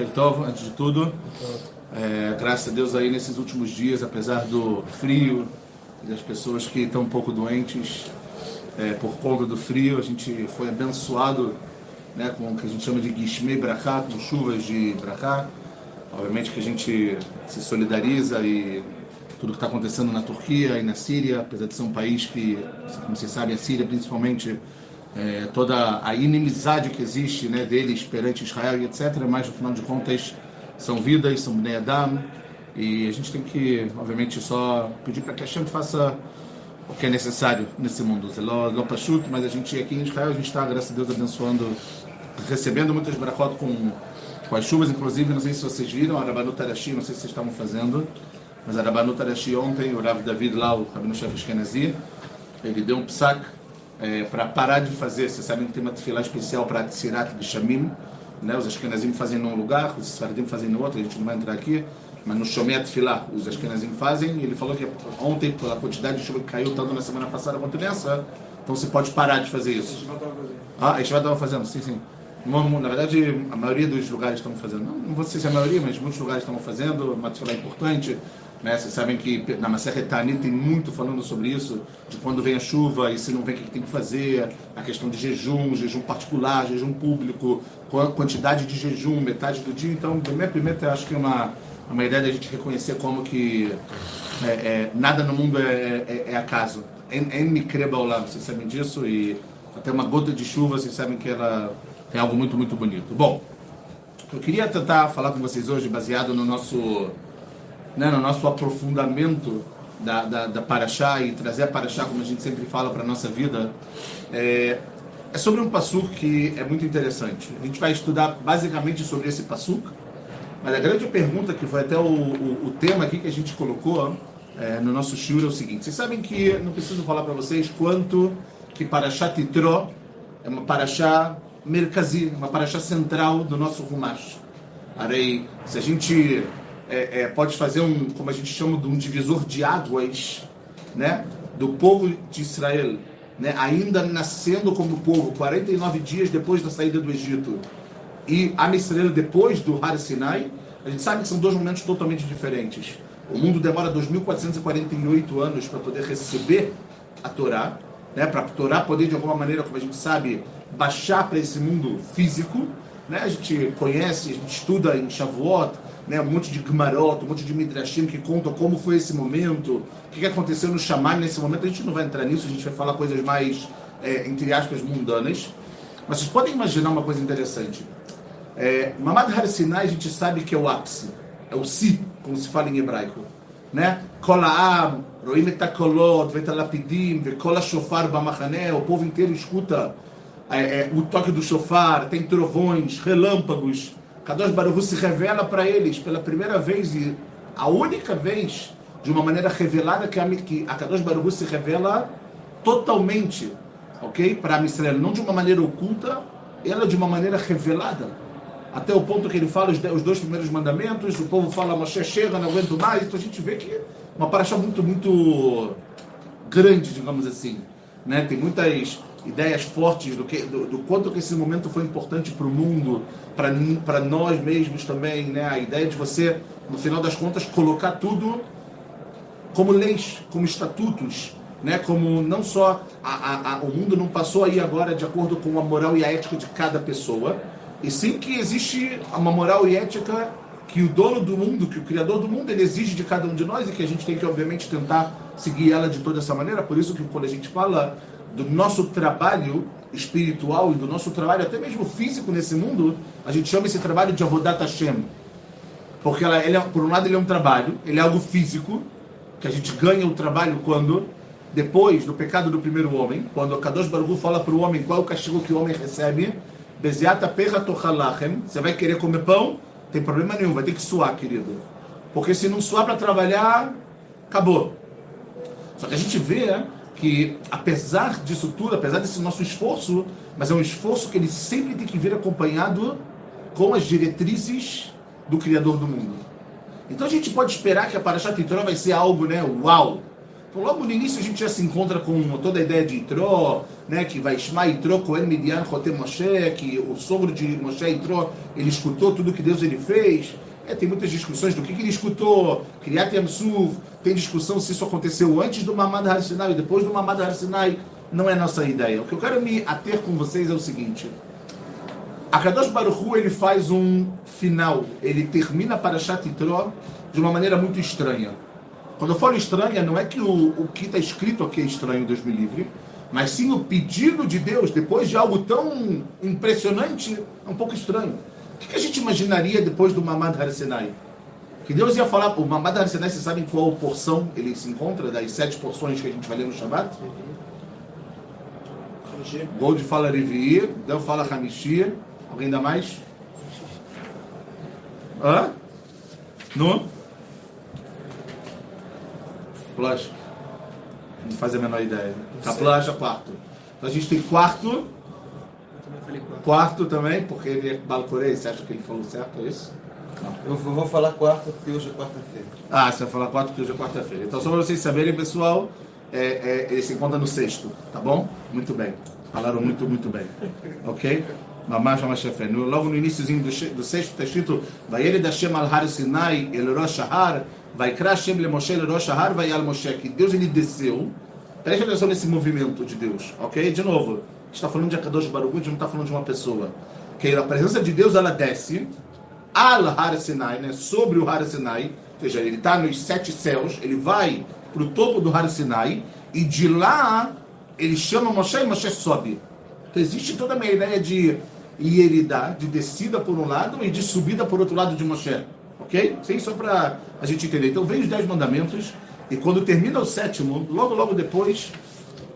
Então, antes de tudo, é, graças a Deus aí nesses últimos dias, apesar do frio e das pessoas que estão um pouco doentes é, por conta do frio, a gente foi abençoado né, com o que a gente chama de Gishmei Brachá, com chuvas de Brachá. Obviamente que a gente se solidariza e tudo que está acontecendo na Turquia e na Síria, apesar de ser um país que, como vocês sabem, a Síria principalmente é, toda a inimizade que existe né, deles perante Israel e etc. Mas, no final de contas, são vidas, são Bnei Adam, e a gente tem que, obviamente, só pedir para que a Hashem faça o que é necessário nesse mundo. Não pachuto, mas a gente aqui em Israel, a gente está, graças a Deus, abençoando, recebendo muitas brachot com, com as chuvas, inclusive, não sei se vocês viram, a Rabanut Arashi, não sei se vocês estavam fazendo, mas a Rabanut Arashi ontem, o Rav David lá, o Rabino Chef Eskenazi, ele deu um psaque é, para parar de fazer. Vocês sabem que tem uma tefilá especial para Tsirat de Shamim, né? Os Ashkenazim fazem num lugar, os Sfaradim fazem no outro, a gente não vai entrar aqui, mas no Shomei Tefilá, os Ashkenazim fazem, ele falou que ontem, pela quantidade de chuva que caiu, tanto na semana passada quanto nessa, então você pode parar de fazer isso. Ah, a gente estava fazendo, sim, sim. Na verdade, a maioria dos lugares estão fazendo. Não, não vou dizer se é a maioria, mas muitos lugares estão fazendo. Uma tefilá importante. Né? Vocês sabem que na Maserhet Tanit tem muito falando sobre isso, de quando vem a chuva e se não vem o que tem que fazer, a questão de jejum, jejum particular, jejum público, quantidade de jejum, metade do dia. Então, primeiro, eu acho que é uma, uma ideia da gente reconhecer como que é, é, nada no mundo é, é, é acaso. É me creba ao vocês sabem disso, e até uma gota de chuva, vocês sabem que ela tem algo muito, muito bonito. Bom, eu queria tentar falar com vocês hoje, baseado no nosso né, no nosso aprofundamento da, da, da Paraxá e trazer a Paraxá, como a gente sempre fala, para a nossa vida, é, é sobre um passuk que é muito interessante. A gente vai estudar basicamente sobre esse passuk, mas a grande pergunta, que foi até o, o, o tema aqui que a gente colocou é, no nosso shiur, é o seguinte. Vocês sabem que, não preciso falar para vocês, quanto que Paraxá Titró é uma Paraxá merkazi, uma Paraxá central do nosso Rumash. Arei, se a gente é, é, pode fazer um, como a gente chama, de um divisor de águas, né, do povo de Israel, né, ainda nascendo como povo, 49 dias depois da saída do Egito, e a Israel depois do Har Sinai, a gente sabe que são dois momentos totalmente diferentes. O mundo demora 2.448 anos para poder receber a Torá, né, para a Torá poder de alguma maneira, como a gente sabe, baixar para esse mundo físico. Né? A gente conhece, a gente estuda em Shavuot, né, um monte de Gemarot, um monte de Midrashim que contam como foi esse momento, o que aconteceu no Shammai nesse momento. A gente não vai entrar nisso, a gente vai falar coisas mais, é, entre aspas, mundanas. Mas vocês podem imaginar uma coisa interessante. É, Mamad Har Sinai a gente sabe que é o ápice, é o si, como se fala em hebraico. Né? Kolaam, Roim shofar bamachané, o povo inteiro escuta é, é, o toque do shofar, tem trovões, relâmpagos, Kadosh Baruch se revela para eles pela primeira vez e a única vez de uma maneira revelada que a, que a Kadosh Baruch se revela totalmente, ok? Para Israel, não de uma maneira oculta, ela de uma maneira revelada. Até o ponto que ele fala os, os dois primeiros mandamentos, o povo fala, Moshe chega, não aguento mais. Então a gente vê que uma paraxá muito, muito grande, digamos assim. Né? Tem muitas ideias fortes do, que, do, do quanto que esse momento foi importante para o mundo, para nós mesmos também, né? A ideia de você, no final das contas, colocar tudo como leis, como estatutos, né? Como não só a, a, a, o mundo não passou aí agora de acordo com a moral e a ética de cada pessoa, e sim que existe uma moral e ética que o dono do mundo, que o criador do mundo, ele exige de cada um de nós e que a gente tem que obviamente tentar seguir ela de toda essa maneira. Por isso que quando a gente fala do nosso trabalho espiritual e do nosso trabalho, até mesmo físico nesse mundo, a gente chama esse trabalho de Avodat Hashem. Porque ela, ele é, por um lado ele é um trabalho, ele é algo físico, que a gente ganha o trabalho quando, depois do pecado do primeiro homem, quando o Kadosh Baruch fala para o homem qual é o castigo que o homem recebe, você vai querer comer pão? Tem problema nenhum, vai ter que suar, querido. Porque se não suar para trabalhar, acabou. Só que a gente vê que, apesar disso tudo, apesar desse nosso esforço, mas é um esforço que ele sempre tem que vir acompanhado com as diretrizes do Criador do mundo. Então a gente pode esperar que a Parashat Torah vai ser algo, né, uau, Então, logo no início a gente já se encontra com toda a ideia de Itró, né, que vai Shema Itró Kohen Midian Moshe, que o sogro de Moshe Itró, ele escutou tudo que Deus ele fez. É, tem muitas discussões do que, que ele escutou, Kriyat Yamsuf, tem discussão se isso aconteceu antes do Mamad Har Sinai, depois do Mamad Har Sinai, não é nossa ideia. O que eu quero me ater com vocês é o seguinte, a Kadosh Baruch Hu, ele faz um final, ele termina para Itró de uma maneira muito estranha. Quando eu falo estranha, não é que o, o que está escrito aqui é estranho, Deus me livre, mas sim o pedido de Deus, depois de algo tão impressionante, é um pouco estranho. O que, a gente imaginaria depois do Mamad Har Sinai? Que Deus ia falar, o Mamad Har Sinai, vocês sabem qual porção ele se encontra, das sete porções que a gente vai ler no Shabbat? Gold fala Revier, Deus fala Hamishi, alguém dá mais? Hã? Não? Plástico. Não faz a menor ideia. Caplancha, quarto. Então a gente tem quarto. Quarto também, porque ele é balcorei. Você acha que ele falou certo? É isso? Não. Eu vou falar quarto porque hoje é quarta-feira. Ah, você vai falar quarto porque hoje é quarta-feira. Então, só para vocês saberem, pessoal, é, é, ele se encontra no sexto, tá bom? Muito bem. Falaram muito, muito bem. Ok? Do, do sexto está escrito Vayeled Hashem al Har Sinai el Rosh Har Vai Hashem le Moshe le Rosh Har vai al Moshe que Deus ele desceu. Preste atenção nesse movimento de Deus, ok? De novo, a gente está falando de Akadosh Baruch, a gente não está falando de uma pessoa. Que a presença de Deus ela desce al Har Sinai, né? Sobre o Har Sinai, ou seja, ele está nos sete céus, ele vai para o topo do Har Sinai e de lá ele chama Moshe e Moshe sobe. Então existe toda uma ideia de ieridade, de descida por um lado e de subida por outro lado de Moshe. Ok? Sim, só para a gente entender. Então vem os dez mandamentos e quando termina o sétimo, logo logo depois,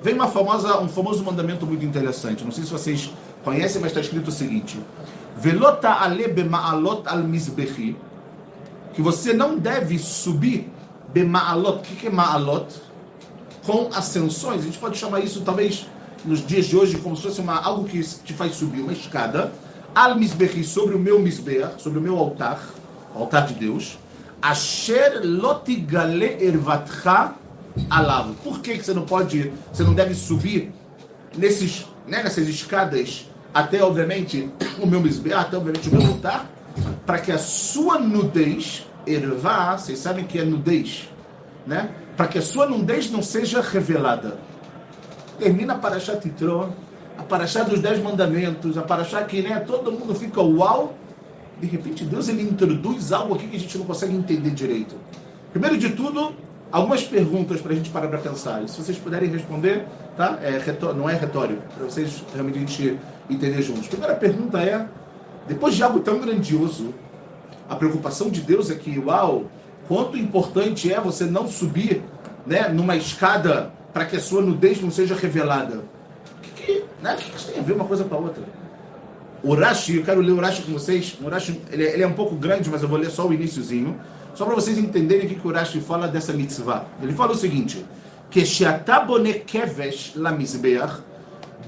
vem uma famosa, um famoso mandamento muito interessante. Não sei se vocês conhecem, mas está escrito o seguinte: Velota ale bema'alot al mizbechi, que você não deve subir bema'alot. O que é ma'alot? Com ascensões. A gente pode chamar isso talvez nos dias de hoje como se fosse uma, algo que te faz subir uma escada. Al mizbechi sobre o meu mizbeach, sobre o meu altar altar de Deus, Asher lotigale ervatcha alav. Por que, que você não pode, você não deve subir nesses, né, nessas escadas até, obviamente, o meu misbeah, até, obviamente, o meu altar, para que a sua nudez, ervá, vocês sabem que é nudez, né? Para que a sua nudez não seja revelada. Termina a Parashat Yitro, a Parashat dos Dez Mandamentos, a Parashat que né, todo mundo fica uau, de repente Deus ele introduz algo aqui que a gente não consegue entender direito. Primeiro de tudo, algumas perguntas para a gente parar para pensar. E se vocês puderem responder, tá? É não é retórico, para vocês realmente a gente entender juntos. Primeira pergunta é: depois de algo tão grandioso, a preocupação de Deus é que, uau, quanto importante é você não subir né, numa escada para que a sua nudez não seja revelada. O que, que, né, o que isso tem a ver uma coisa com a outra? O Rashi, eu quero ler o Rashi com vocês. O Rashi, ele, ele, é um pouco grande, mas eu vou ler só o iníciozinho. Só para vocês entenderem o que, que o Rashi fala dessa mitzvah. Ele fala o seguinte: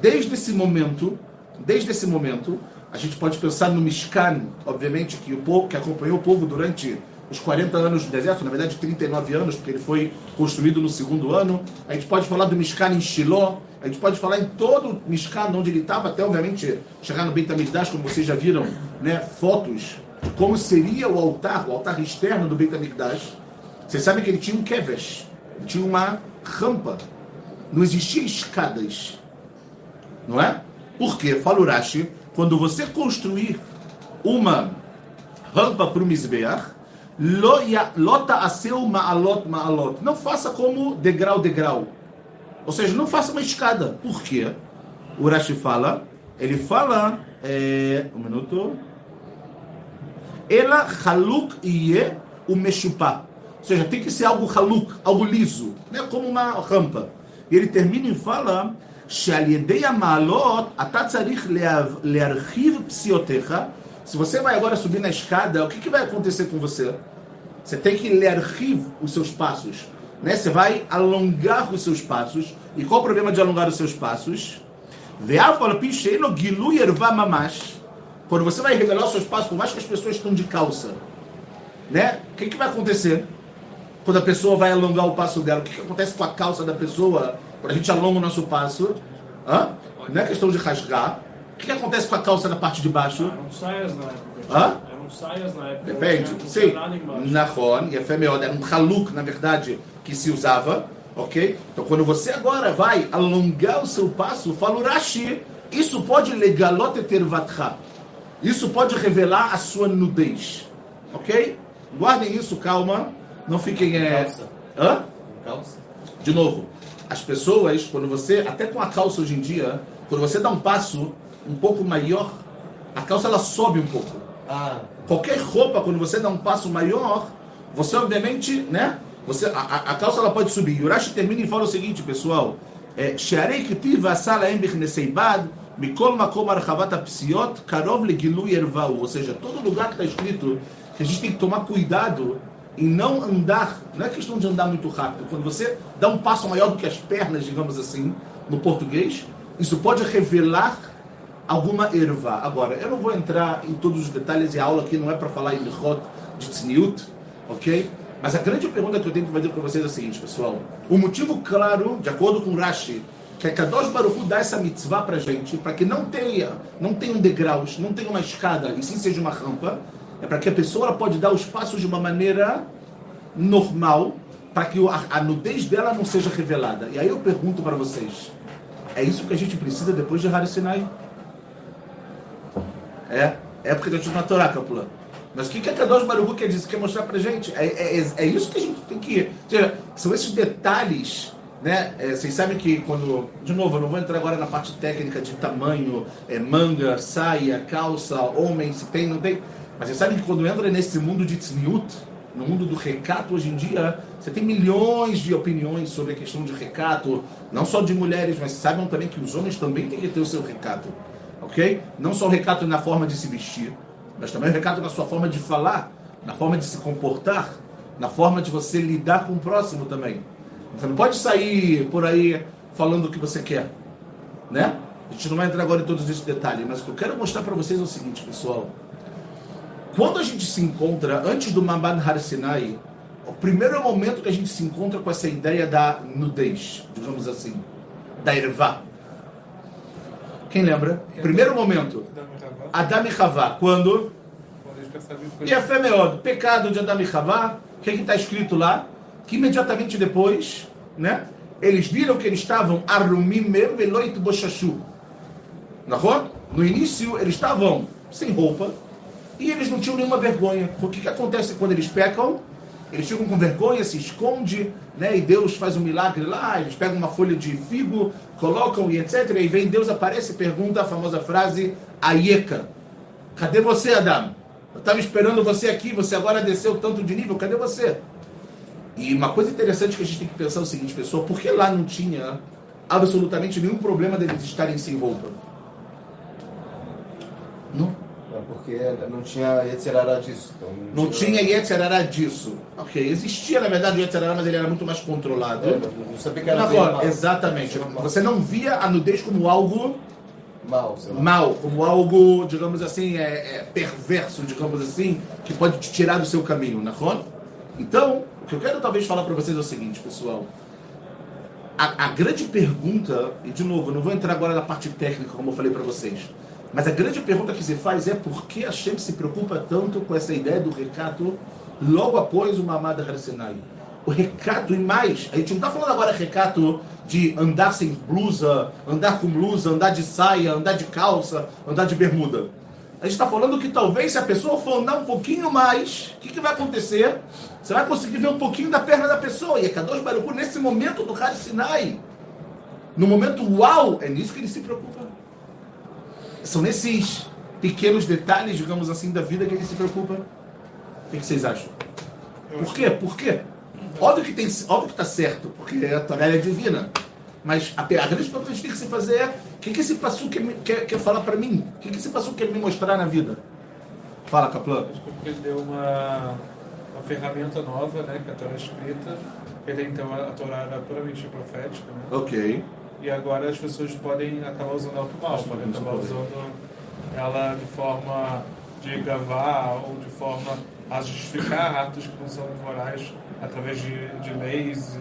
desde esse momento, desde esse momento, a gente pode pensar no Mishkan, obviamente, que o povo que acompanhou o povo durante os 40 anos do deserto, na verdade 39 anos, porque ele foi construído no segundo ano. A gente pode falar do Mishkan em Shiloh, a gente pode falar em todo o Mishkan onde ele estava, até obviamente chegar no Beit HaMikdash, como vocês já viram, né, fotos de como seria o altar, o altar externo do Beit HaMikdash. Vocês sabem que ele tinha um kevesh, ele tinha uma rampa. Não existia escadas. Não é? Porque, fala o Rashi, quando você construir uma rampa para o Mizbeach, lota a seu ma'alot ma'alot. Não faça como degrau degrau. Ou seja, não faça uma escada. Por quê? O Rashi fala, ele fala, é, um minuto. Ela haluk iye o meshupá. Ou seja, tem que ser algo haluk, algo liso, né? como uma rampa. E ele termina e fala, שעל ידי המעלות אתה צריך להרחיב פסיעותיך se você vai agora subir na escada, o que, que vai acontecer com você? Você tem que ler os seus passos. Né? Você vai alongar os seus passos. E qual o problema de alongar os seus passos? Quando você vai revelar os seus passos, por mais que as pessoas estão de calça, né? o que, que vai acontecer? quando a pessoa vai alongar o passo dela? O que, que acontece com a calça da pessoa quando a gente alonga o nosso passo? Hã? Não é questão de rasgar. O que, que acontece com a calça da parte de baixo? Eram saias na época. Hã? Eram saias na época. Depende. Sim. Nahon, e é melhor, era um haluk, na verdade, que se usava, ok? Então, quando você agora vai alongar o seu passo, fala o Rashi, isso pode legalot tervatcha. Isso pode revelar a sua nudez, ok? Guardem isso, calma. Não fiquem... É... Calça. Hã? Calça. De novo, as pessoas, quando você, até com a calça hoje em dia, quando você dá um passo um pouco maior, a calça ela sobe um pouco. Ah, Qualquer roupa, quando você dá um passo maior, você obviamente, né? Você, a, a- calça ela pode subir. E Urashi termina e fala o seguinte, pessoal. "She'arei ktiv v'asa lahem bichnei bad, mikol makom archavat apsiot, karov legilui ervau." Ou seja, todo lugar que está escrito que a gente tem que tomar cuidado em não andar, não é questão de andar muito rápido. Quando você dá um passo maior do que as pernas, digamos assim, no português, isso pode revelar alguma erva. Agora, eu não vou entrar em todos os detalhes e a aula aqui não é para falar em Lichot de Tzniut, ok? Mas a grande pergunta que eu tenho que fazer para vocês é a seguinte, pessoal. O motivo claro, de acordo com Rashi, que a Kadosh Baruch dá essa mitzvah para gente, para que não tenha, não tenham degraus, não tenha uma escada, e sim seja uma rampa, é para que a pessoa pode dar os passos de uma maneira normal, para que a, nudez dela não seja revelada. E aí eu pergunto para vocês, é isso que a gente precisa depois de Har Sinai? É, é porque está na Torá, Capulã. Mas o que, que a Kadosh Baruch Hu quer dizer, quer mostrar pra gente? É, é, é isso que a gente tem que... seja, são esses detalhes, né? É, vocês sabem que quando... De novo, eu não vou entrar agora na parte técnica de tamanho, é, manga, saia, calça, homem, se tem, não tem. Mas vocês sabem que quando entra nesse mundo de tzniut, no mundo do recato hoje em dia, você tem milhões de opiniões sobre a questão de recato, não só de mulheres, mas saibam também que os homens também têm que ter o seu recato, ok? Não só o recato na forma de se vestir, mas também o recato na sua forma de falar, na forma de se comportar, na forma de você lidar com o próximo também. Você não pode sair por aí falando o que você quer, né? A gente não vai entrar agora em todos esses detalhes, mas o que eu quero mostrar para vocês é o seguinte, pessoal. Quando a gente se encontra, antes do Mamad Har Sinai, o primeiro momento que a gente se encontra com essa ideia da nudez, digamos assim, da ervá. Quem lembra? Primeiro momento, Adam e Havá. Quando? E a fé meod, pecado de Adam e Havá. O que está escrito lá? Que imediatamente depois, né? Eles viram que eles estavam arrumim mesmo veloit bochachu. No início, eles estavam sem roupa e eles não tinham nenhuma vergonha. O que acontece quando eles pecam? Eles ficam com vergonha, se esconde, né? E Deus faz um milagre lá. Eles pegam uma folha de figo, colocam e etc. E vem Deus aparece e pergunta a famosa frase Ayeka. Cadê você, Adão? Eu estava esperando você aqui, você agora desceu tanto de nível, cadê você? E uma coisa interessante que a gente tem que pensar é o seguinte, pessoal, por que lá não tinha absolutamente nenhum problema deles estarem sem roupa? Não, porque não tinha Yetzirará disso. Então não tinha Yetzirará disso. Ok, existia na verdade o Yetzirará, mas ele era muito mais controlado. É, não sabia que era Na forma, mal. exatamente. Você não via a nudez como algo Mal, mal, como algo, digamos assim, é, é perverso, digamos assim, que pode te tirar do seu caminho, Nahon? Então, o que eu quero talvez falar para vocês é o seguinte, pessoal. A, a grande pergunta, e de novo, eu não vou entrar agora na parte técnica, como eu falei para vocês, mas a grande pergunta que se faz é por que a Shem se preocupa tanto com essa ideia do recato logo após uma amada Harsenai? O recato e mais, a gente não está falando agora recato de andar sem blusa, andar com blusa, andar de saia, andar de calça, andar de bermuda. A gente está falando que talvez se a pessoa for andar um pouquinho mais, o que, que vai acontecer? Você vai conseguir ver um pouquinho da perna da pessoa. E a Kadosh Baruch Hu, nesse momento do Har Sinai, no momento uau, é nisso que ele se preocupa. São nesses pequenos detalhes, digamos assim, da vida que ele se preocupa. O que, vocês acham? Por quê? Por quê? Óbvio que tem, óbvio que está certo, porque a Torá é divina. Mas a, a grande pergunta que a gente tem que se fazer é: o que, que esse passo quer, quer, quer falar para mim? O que, que esse passo quer me mostrar na vida? Fala, Kaplan. Acho que porque ele deu uma, uma ferramenta nova, né, que é a Torá escrita. Ele então a Torá era puramente profética, né? Ok. E agora as pessoas podem acabar usando ela para mal, podem acabar usando ela de forma de gravar ou de forma a justificar atos que não são morais através de, de leis,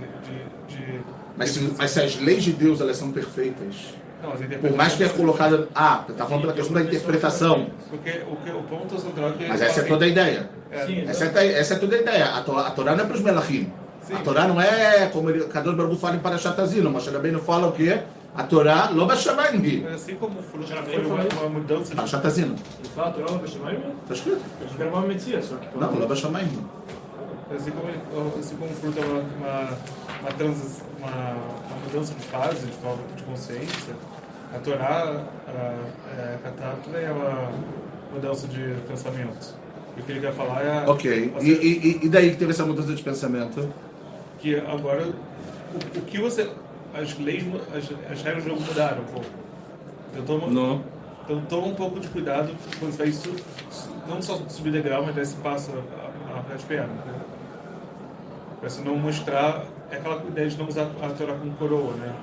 de... de Mas se, mas se as leis de Deus elas são perfeitas, não, por mais que é colocada. Ah, tá falando pela questão da interpretação. Porque o, que, o ponto central é que... Mas essa é toda a ideia. É, Sim, Essa é, essa é toda a ideia. A Torá, a Torá não é para os melachim. Sim. A Torá não é como ele- Kadosh Baruch fala em Parashatazino. Moshe Rabbeinu fala o quê? A Torá, lo bashamayim. Assim como o fruto Já foi uma, falei. uma mudança de Parashatazino. Ele fala Torá no Beshamaim? Está escrito? Eu achei que era uma metia, só que... Não, lo bashamayim. Assim como, ele- assim como o fruto é uma, uma, uma, uma, uma mudança de fase, de forma de consciência, a Torá, a, é, a é uma mudança de pensamento. E o que ele quer falar é Ok. você- E, e, e daí que teve essa mudança de pensamento? Que agora o, o que você. As leis, as, as regras do jogo mudaram um pouco. Então toma, Não. então toma um pouco de cuidado quando você faz isso, não só subir degrau, mas desse passo a, a, as pernas. Né? Pra você não mostrar. É aquela ideia de não usar a Torá como coroa, né?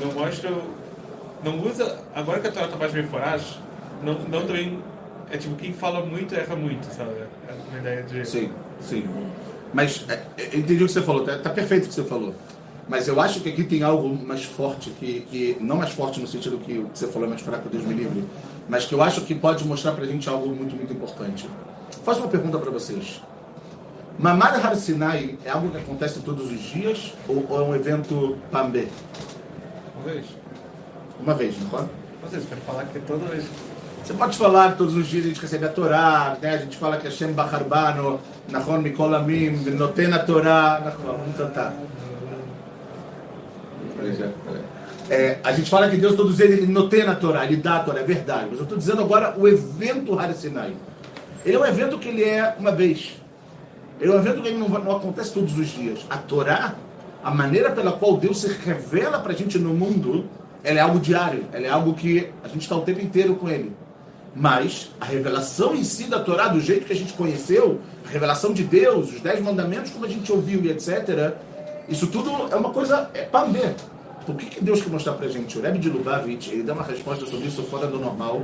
Não mostra. Não usa. Agora que a Torá tá mais bem foragem, não, não também. É tipo, quem fala muito erra muito, sabe? É uma ideia de. Sim, sim. Mas é, é, eu entendi o que você falou, tá, tá perfeito o que você falou. Mas eu acho que aqui tem algo mais forte, que, que não mais forte no sentido que o que você falou é mais fraco, Deus me livre, mas que eu acho que pode mostrar pra gente algo muito, muito importante. Faço uma pergunta pra vocês. Mamar Har Sinai é algo que acontece todos os dias ou, ou é um evento pambé? Uma vez. Uma vez, não pode? Não sei, você pode falar que toda vez. Você pode falar que todos os dias a gente recebe a Torá, né? a gente fala que Hashem Bacharbano, Nachon Mikol Amim, Noten a Torá, vamos cantar. É, a gente fala que Deus todos eles ele noten a Torá, ele dá a Torá, é verdade. Mas eu estou dizendo agora o evento Har Sinai. Ele é um evento que ele é uma vez. Ele é um evento que não, não acontece todos os dias. A Torá, a maneira pela qual Deus se revela para a gente no mundo, ela é algo diário. Ela é algo que a gente está o tempo inteiro com ele. Mas a revelação em si da Torá, do jeito que a gente conheceu, a revelação de Deus, os dez mandamentos, como a gente ouviu e etc., isso tudo é uma coisa é para ver. Então, o que, que Deus quer mostrar para a gente? O Rebbe de Lubavitch, ele dá uma resposta sobre isso fora do normal.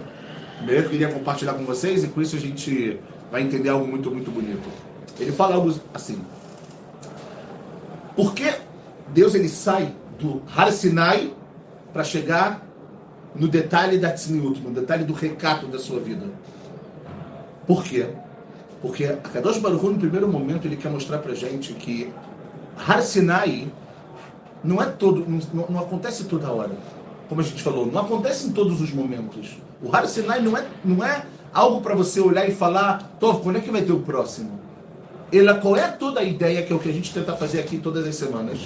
Eu queria compartilhar com vocês e com isso a gente vai entender algo muito, muito bonito. Ele fala algo assim. Por que Deus ele sai do Har Sinai para chegar no detalhe da tzniut, no detalhe do recato da sua vida? Por quê? Porque a Kadosh Baruch no primeiro momento, ele quer mostrar pra gente que Har Sinai não é todo, não, não acontece toda hora. Como a gente falou, não acontece em todos os momentos. O Har Sinai não é, não é algo para você olhar e falar, Tov, quando é que vai ter o próximo? Ela, qual é toda a ideia, que é o que a gente tenta fazer aqui todas as semanas?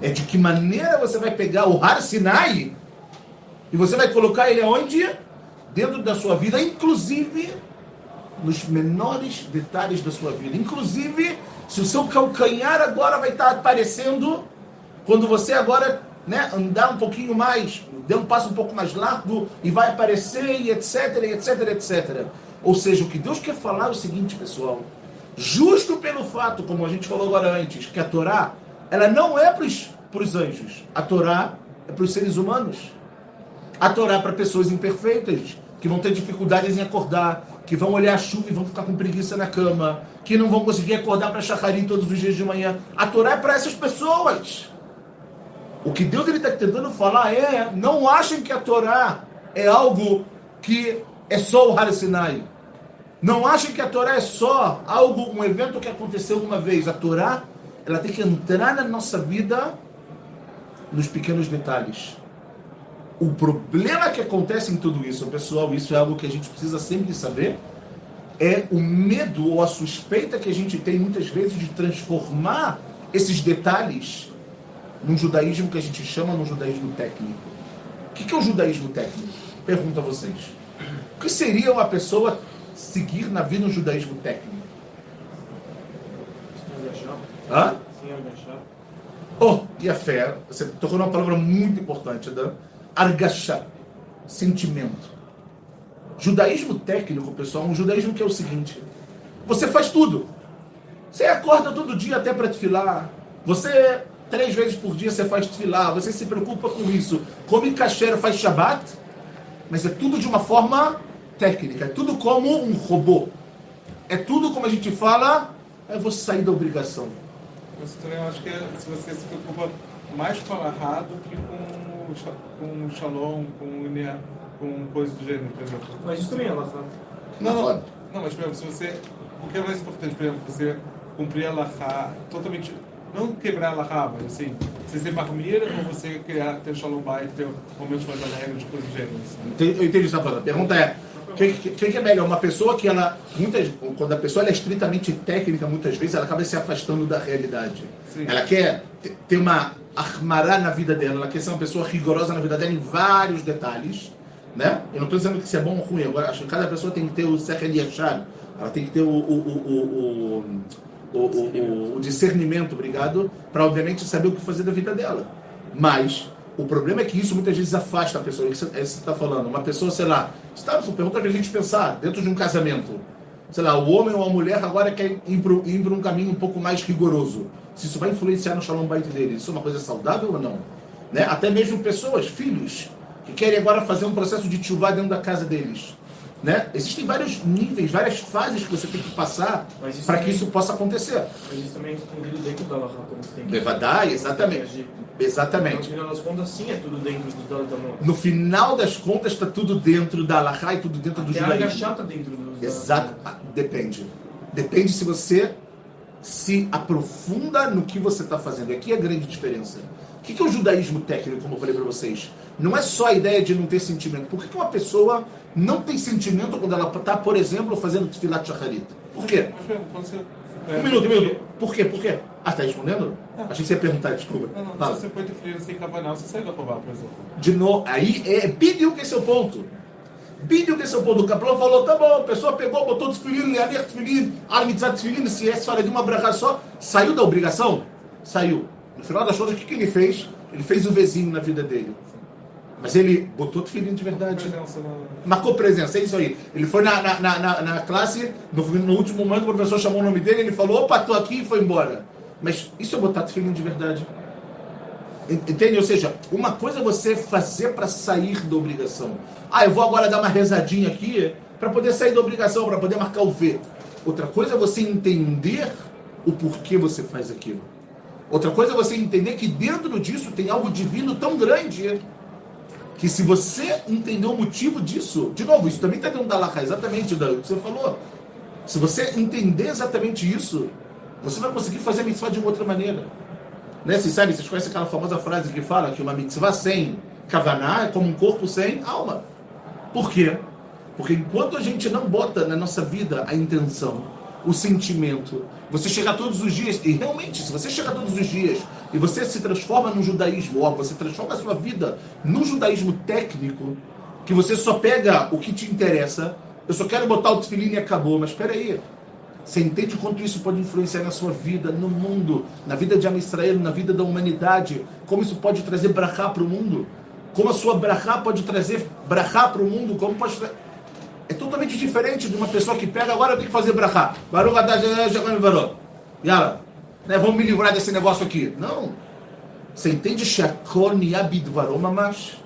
É de que maneira você vai pegar o Har Sinai e você vai colocar ele aonde? Dentro da sua vida, inclusive nos menores detalhes da sua vida. Inclusive, se o seu calcanhar agora vai estar aparecendo, quando você agora né, andar um pouquinho mais, der um passo um pouco mais largo e vai aparecer e etc, etc, etc. Ou seja, o que Deus quer falar é o seguinte, pessoal. Justo pelo fato, como a gente falou agora antes, que a Torá, ela não é para os anjos. A Torá é para os seres humanos. A Torá para pessoas imperfeitas, que vão ter dificuldades em acordar, que vão olhar a chuva e vão ficar com preguiça na cama, que não vão conseguir acordar para Shacharim todos os dias de manhã. A Torá é para essas pessoas. O que Deus está tentando falar é: não achem que a Torá é algo que é só o Har Sinai. Não achem que a Torá é só algo, um evento que aconteceu uma vez. A Torá, ela tem que entrar na nossa vida nos pequenos detalhes. O problema que acontece em tudo isso, pessoal, isso é algo que a gente precisa sempre saber, é o medo ou a suspeita que a gente tem muitas vezes de transformar esses detalhes num judaísmo que a gente chama num judaísmo técnico. O que é o judaísmo técnico? Pergunto a vocês. O que seria uma pessoa seguir na vida um judaísmo técnico? Hã? Oh, e a fé, você tocou numa palavra muito importante, da argachá, sentimento. Judaísmo técnico, pessoal, um judaísmo que é o seguinte: você faz tudo. Você acorda todo dia até para desfilar. Você, três vezes por dia, você faz desfilar. Você se preocupa com isso. Come kasher, faz shabat. Mas é tudo de uma forma técnica, é tudo como um robô. É tudo como a gente fala, é você sair da obrigação. Você também eu acho que é- se você se preocupa mais com a do que com, com o Shalom, com o Nia- com coisa do gênero, por exemplo. Mas isso também é lá, Não, não, não, mas por exemplo, se você. O que é mais importante, por exemplo, você cumprir a Lahá totalmente. Não quebrar a Lahá, mas assim, você ser marmira ou você criar, ter Shalom Bait, ter momentos mais alegres de coisa do gênero. Assim. Entendi- Eu entendi o que você está falando. A pergunta é: o que, que, que é melhor? Uma pessoa que ela. Muitas, quando a pessoa ela é estritamente técnica, muitas vezes ela acaba se afastando da realidade. Sim. Ela quer te- ter uma armará na vida dela, ela quer ser uma pessoa rigorosa na vida dela em vários detalhes. Né? Eu não estou dizendo que isso é bom ou ruim, agora acho que cada pessoa tem que ter o Sechel Yashar, ela tem que ter o, o, o, o, o, discernimento, obrigado, para obviamente saber o que fazer da vida dela. Mas o problema é que isso muitas vezes afasta a pessoa. É isso que você está falando. Uma pessoa, sei lá, está pergunta para a gente pensar dentro de um casamento. Sei lá, o homem ou a mulher agora quer ir para um caminho um pouco mais rigoroso. Se isso vai influenciar no shalom bait dele, isso é uma coisa saudável ou não? Né? Até mesmo pessoas, filhos, que querem agora fazer um processo de tchuvá dentro da casa deles. Né? Existem vários níveis, várias fases que você tem que passar para que isso possa acontecer. Mas isso também é escondido dentro da Lahá, como você tem que exatamente. agir. Exatamente. No final das contas, sim, é tudo dentro do Amor. No final das contas, está tudo dentro da Alahá e tudo dentro do Até a judaísmo. agachar tá dentro do Exato. Ah, Depende. Depende se você se aprofunda no que você está fazendo. E aqui é a grande diferença. O que que é o judaísmo técnico, como eu falei para vocês? Não é só a ideia de não ter sentimento. Por que que uma pessoa não tem sentimento quando ela está, por exemplo, fazendo tefilat shacharit? Por quê? Um minuto, um minuto. Por quê? Por quê? Ah, está respondendo? Achei que você ia perguntar, desculpa. Não, não, Fala. se você põe tefilina sem cavanal, você sai da Rová, por exemplo. De novo, aí é pediu que esse é o ponto. Pediu que esse é o ponto. O Capelão falou, tá bom, a pessoa pegou, botou desfilino, Leaner desfilino, Almitzat desfilino, se esse fala de uma brachá só, saiu da obrigação? Saiu. No final das contas, o que, que ele fez? Ele fez o vizinho na vida dele. Mas ele botou desfilino de verdade. Presença na. Marcou presença, é isso aí. Ele foi na, na, na, classe, no, no último momento o professor chamou o nome dele, ele falou, opa, tô aqui e foi embora. Mas isso é botar tefilim de verdade. En- Entende? Ou seja, uma coisa é você fazer para sair da obrigação. Ah, eu vou agora dar uma rezadinha aqui para poder sair da obrigação, para poder marcar o V. Outra coisa é você entender o porquê você faz aquilo. Outra coisa é você entender que dentro disso tem algo divino tão grande que se você entender o motivo disso, de novo, isso também está dentro da Laha, exatamente o que você falou. Se você entender exatamente isso, você vai conseguir fazer a mitzvah de outra maneira. Né? Vocês sabem, vocês conhecem aquela famosa frase que fala que uma mitzvah sem kavaná é como um corpo sem alma. Por quê? Porque enquanto a gente não bota na nossa vida a intenção, o sentimento, você chega todos os dias, e realmente, se você chega todos os dias e você se transforma no judaísmo, ó, você transforma a sua vida no judaísmo técnico, que você só pega o que te interessa, eu só quero botar o tefilim e acabou, mas espera aí. Você entende quanto isso pode influenciar na sua vida, no mundo, na vida de Am Israel, na vida da humanidade? Como isso pode trazer brachá para o mundo? Como a sua brachá pode trazer brachá para o mundo? Como pode tra- É totalmente diferente de uma pessoa que pega, agora tenho que fazer brachá. Baruch Baruch. Yala, né, vamos me livrar desse negócio aqui. Não. Você entende Shakol Niyabidvarom Mamash?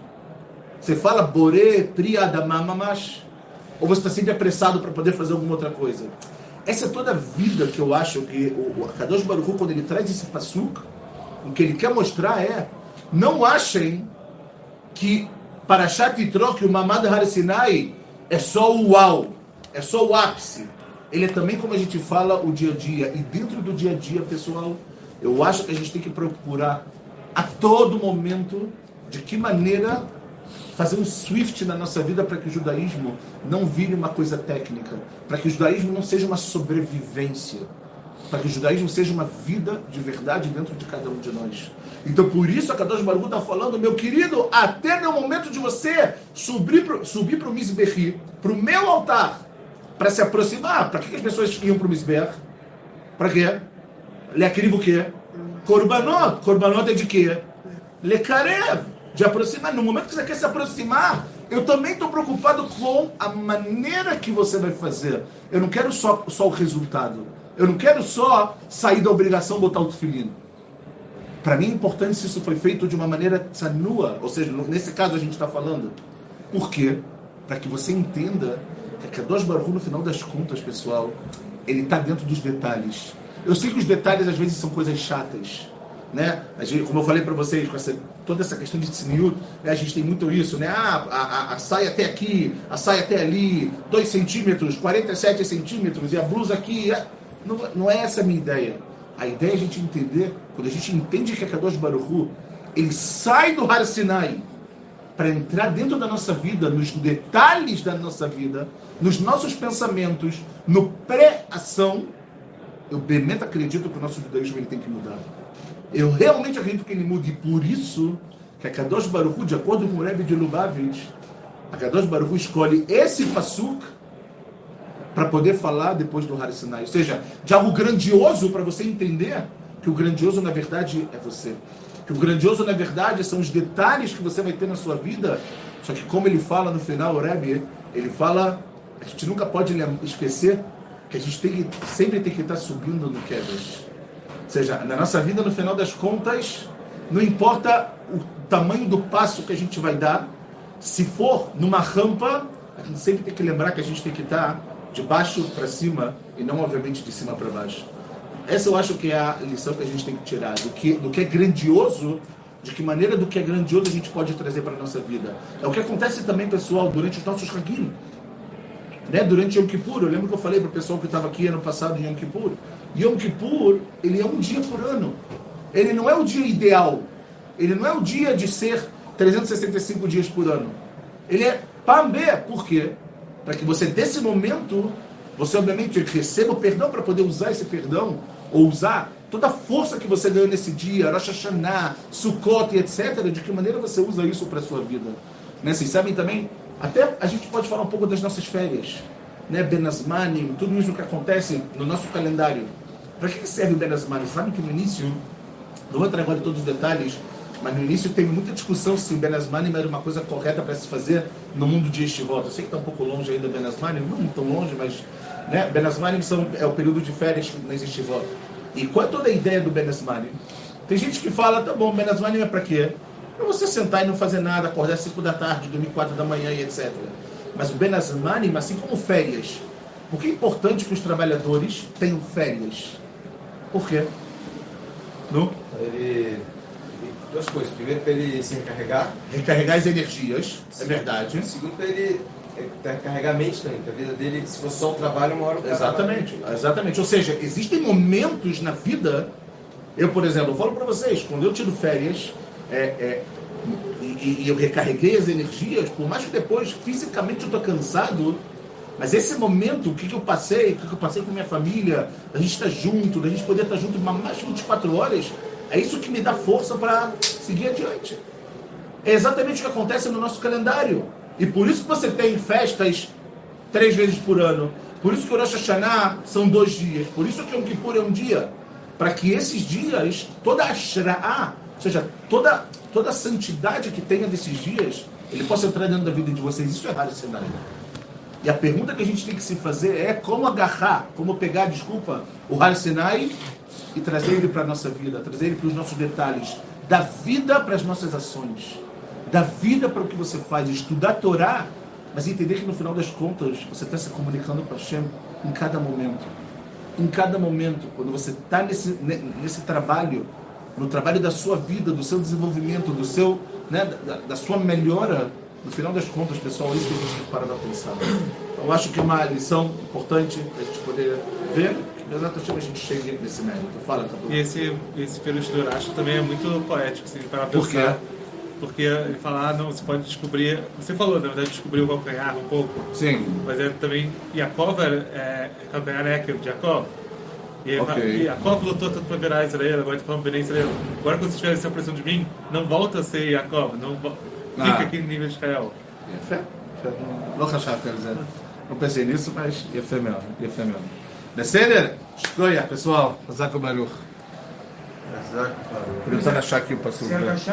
Você fala Bore Priadamam Mamash? Ou você está sempre apressado para poder fazer alguma outra coisa? Essa é toda a vida que eu acho que o, o Kadosh Baruch quando ele traz esse pasuk, o que ele quer mostrar é, não achem que Parashat Yitro, que o Mamad Har Sinai é só o uau, é só o ápice. Ele é também, como a gente fala, o dia a dia. E dentro do dia a dia, pessoal, eu acho que a gente tem que procurar a todo momento de que maneira fazer um swift na nossa vida para que o judaísmo não vire uma coisa técnica, para que o judaísmo não seja uma sobrevivência, para que o judaísmo seja uma vida de verdade dentro de cada um de nós. Então, por isso, a Kadosh Baruch está falando, meu querido, até no momento de você subir para subir o Mizbehi, para o meu altar, para se aproximar. Para que, que as pessoas iam para o Mizbeach? Para quê? Leakriv o quê? Korbanot. Korbanot é de quê? Lekarev. De aproximar. No momento que você quer se aproximar, eu também estou preocupado com a maneira que você vai fazer. Eu não quero só, só o resultado. Eu não quero só sair da obrigação botar o tefilino. Para mim é importante se isso foi feito de uma maneira tsanua, ou seja, nesse caso a gente está falando. Por quê? para que você entenda que a Kadosh Baruch no final das contas, pessoal, ele está dentro dos detalhes. Eu sei que os detalhes às vezes são coisas chatas, né? A gente, como eu falei para vocês, com essa, toda essa questão de tzniut, né? a gente tem muito isso, né? Ah, a, a, a saia até aqui, a saia até ali, 2 centímetros, 47 centímetros, e a blusa aqui. é- Não, não é essa a minha ideia. A ideia é a gente entender, quando a gente entende que a Kadosh Baruch Hu, ele sai do Har Sinai para entrar dentro da nossa vida, nos detalhes da nossa vida, nos nossos pensamentos, no pré-ação, eu realmente acredito que o nosso judaísmo ele tem que mudar. Eu realmente acredito que ele mude. E por isso que a Kadosh Baruch Hu, de acordo com o Rebbe de Lubavitch, a Kadosh Baruch Hu escolhe esse pasuk para poder falar depois do Har Sinai. Ou seja, de algo grandioso para você entender que o grandioso na verdade é você. Que o grandioso na verdade são os detalhes que você vai ter na sua vida. Só que como ele fala no final, o Rebbe, ele fala, a gente nunca pode esquecer que a gente tem que, sempre tem que estar subindo no Kedesh. Seja, na nossa vida, no final das contas, não importa o tamanho do passo que a gente vai dar, se for numa rampa, a gente sempre tem que lembrar que a gente tem que estar de baixo para cima e não, obviamente, de cima para baixo. Essa eu acho que é a lição que a gente tem que tirar. Do que, do que é grandioso, de que maneira do que é grandioso a gente pode trazer para a nossa vida. É o que acontece também, pessoal, durante os nossos Hagim. Né? Durante Yom Kippur, eu lembro que eu falei para o pessoal que estava aqui ano passado em Yom Kippur. Yom Kippur, ele é um dia por ano. Ele não é o dia ideal. Ele não é o dia de ser 365 dias por ano. Ele é Pambé. Por quê? Para que você, desse momento, você obviamente receba o perdão para poder usar esse perdão, ou usar toda a força que você ganhou nesse dia, Rosh Hashanah, Sukkot etc., de que maneira você usa isso para a sua vida. Né? Vocês sabem também, até a gente pode falar um pouco das nossas férias, né? Benasmanim, tudo isso que acontece no nosso calendário. Para que serve o Benasmanim? Sabem que no início, não vou entrar agora em todos os detalhes, mas no início teve muita discussão se o Benasmanim era uma coisa correta para se fazer no mundo de Estivot. Eu sei que está um pouco longe ainda Benasmanim, não tão longe, mas né? Benasmanim são, é o período de férias nas Estivot. E qual é toda a ideia do Benasmanim? Tem gente que fala, tá bom, Benasmanim é para quê? Para você sentar e não fazer nada, acordar às 5 da tarde, dormir 4 da manhã e etc. Mas o Benasmanim, assim como férias, por que é importante que os trabalhadores tenham férias? Por quê? Não? Ele. Duas coisas. Primeiro, para ele se recarregar. Recarregar as energias, é verdade. Segundo, para ele é, carregar a mente também. Que a vida dele, se fosse só um trabalho, uma hora o Exatamente, exatamente. Ou seja, existem momentos na vida. Eu, por exemplo, eu falo para vocês, quando eu tiro férias é, é, e, e eu recarreguei as energias, por mais que depois fisicamente eu estou cansado, mas esse momento, o que, que eu passei, o que, que eu passei com minha família, da gente estar junto, da gente poder estar junto mais de 24 horas, é isso que me dá força para seguir adiante. É exatamente o que acontece no nosso calendário. E por isso que você tem festas três vezes por ano. Por isso que o Rosh Hashanah são dois dias. Por isso que o Kippur é um dia. Para que esses dias, toda a ou seja, toda, toda a santidade que tenha desses dias, ele possa entrar dentro da vida de vocês. Isso é raro cenário. E a pergunta que a gente tem que se fazer é como agarrar, como pegar, desculpa, o Har Sinai e trazer ele para a nossa vida, trazer ele para os nossos detalhes, da vida para as nossas ações, da vida para o que você faz, estudar a Torá, mas entender que no final das contas você está se comunicando com Hashem em cada momento. Em cada momento, quando você está nesse, ne- nesse trabalho, no trabalho da sua vida, do seu desenvolvimento, do seu, né, da, da sua melhora, no final das contas, pessoal, é isso que a gente tem que parar para pensar. Eu acho que é uma lição importante para a gente poder ver que exatamente a gente chegue nesse mérito. Fala, Cadu. E esse, esse do Urash também é muito poético, se parar pra Por quê? pensar. Porque ele fala, ah, não, você pode descobrir. Você falou, na verdade, descobrir o calcanhar um pouco. Sim. Mas é também. Yaakov é, é calcanhar é de Jacob. E ele Ok. fala, e Yaakov lutou tanto para virar Israel, agora está falando Bené Israel. Agora, quando você tiver essa pressão de mim, não volta a ser Yaakov, não fica Ah. aqui no nível de Israel. יפה. לא חשבתי על זה. לא pensei nisso, mas יפה מאוד, יפה מאוד. בסדר? שטויה, pessoal. חזק וברוך. Exato, cara. Podemos achar aqui o passo. Se agachar